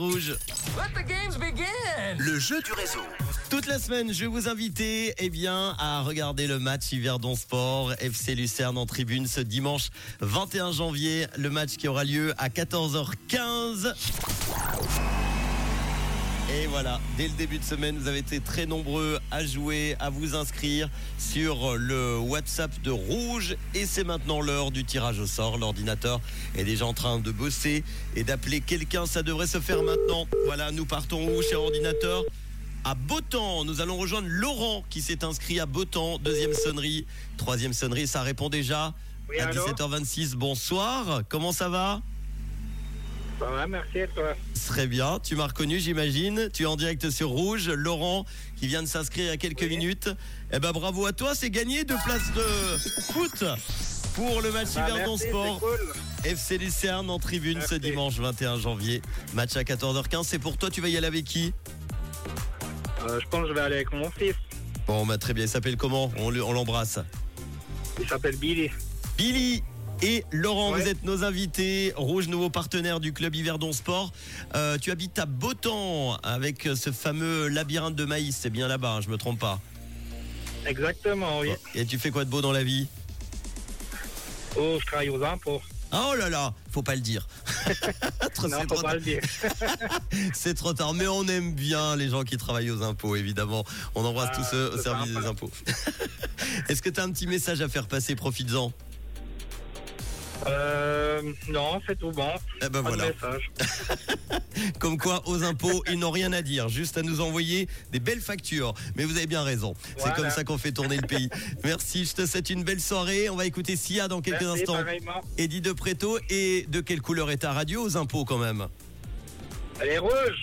Rouge. Let the games begin. Le jeu du réseau. Toute la semaine, je vais vous inviter eh bien, à regarder le match Yverdon Sport FC Lucerne en tribune ce dimanche 21 janvier. Le match qui aura lieu à 14h15. Et voilà, dès le début de semaine, vous avez été très nombreux à jouer, à vous inscrire sur le WhatsApp de Rouge. Et c'est maintenant l'heure du tirage au sort. L'ordinateur est déjà en train de bosser et d'appeler quelqu'un. Ça devrait se faire maintenant. Voilà, nous partons où, cher ordinateur à Beautemps. Nous allons rejoindre Laurent qui s'est inscrit à Beautemps. Deuxième sonnerie, troisième sonnerie, ça répond déjà Oui, à allô 17h26. Bonsoir, comment ça va? Ça va, merci et toi Très bien, tu m'as reconnu j'imagine. Tu es en direct sur Rouge. Laurent qui vient de s'inscrire il y a quelques Oui. minutes. Eh ben bravo à toi, c'est gagné deux places de foot pour le match Ah, Sport. cool. FC Lucerne en tribune ce dimanche 21 janvier. Match à 14h15. C'est pour toi, tu vas y aller avec qui? Euh, je pense que je vais aller avec mon fils. Bon, bah, très bien. Il s'appelle comment? On l'embrasse. Il s'appelle Billy. Billy et Laurent, Ouais. vous êtes nos invités. Rouge, nouveau partenaire du club Yverdon Sport. Euh, tu habites à Beautemps avec ce fameux labyrinthe de maïs. C'est bien là-bas, hein, je me trompe pas. Exactement, oui. Et tu fais quoi de beau dans la vie? Oh, je travaille aux impôts. Oh là là, faut pas le dire. Non, c'est, faut trop pas tard. le dire. C'est trop tard, mais on aime bien les gens qui travaillent aux impôts, évidemment. On embrasse Ah, tous ceux au service des impôts. Est-ce que tu as un petit message à faire passer? Profites-en. Euh, non, c'est tout bon. Eh ben Pas voilà. de message. Comme quoi, aux impôts, ils n'ont rien à dire, juste à nous envoyer des belles factures. Mais vous avez bien raison. C'est comme ça qu'on fait tourner le pays. Merci, je te souhaite une belle soirée. On va écouter Sia dans quelques Merci, instants. Eddie de Préto. Et de quelle couleur est ta radio aux impôts quand même? Elle est rouge.